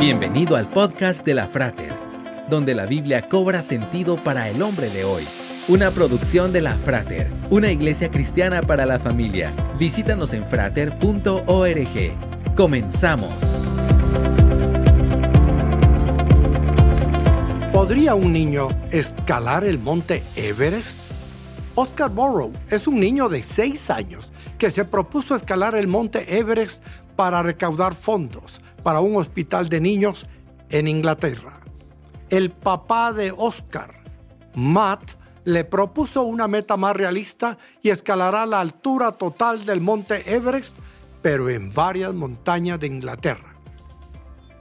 Bienvenido al podcast de la Frater, donde la Biblia cobra sentido para el hombre de hoy. Una producción de la Frater, una iglesia cristiana para la familia. Visítanos en frater.org. Comenzamos. ¿Podría un niño escalar el monte Everest? Oscar Morrow es un niño de 6 años que se propuso escalar el monte Everest para recaudar fondos para un hospital de niños en Inglaterra. El papá de Oscar, Matt, le propuso una meta más realista y escalará la altura total del monte Everest, pero en varias montañas de Inglaterra.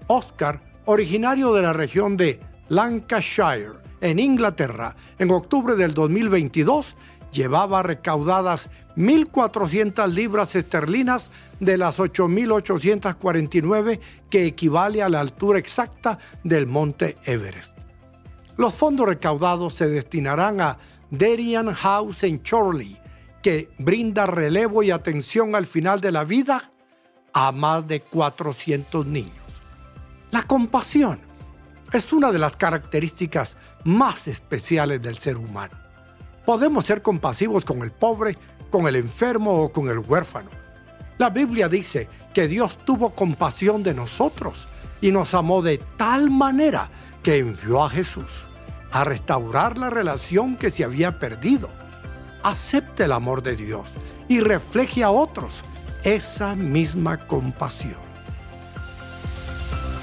Oscar, originario de la región de Lancashire, en Inglaterra, en octubre del 2022, llevaba recaudadas 1.400 libras esterlinas de las 8.849 que equivale a la altura exacta del monte Everest. Los fondos recaudados se destinarán a Derian House en Chorley, que brinda relevo y atención al final de la vida a más de 400 niños. La compasión es una de las características más especiales del ser humano. Podemos ser compasivos con el pobre, con el enfermo o con el huérfano. La Biblia dice que Dios tuvo compasión de nosotros y nos amó de tal manera que envió a Jesús a restaurar la relación que se había perdido. Acepte el amor de Dios y refleje a otros esa misma compasión.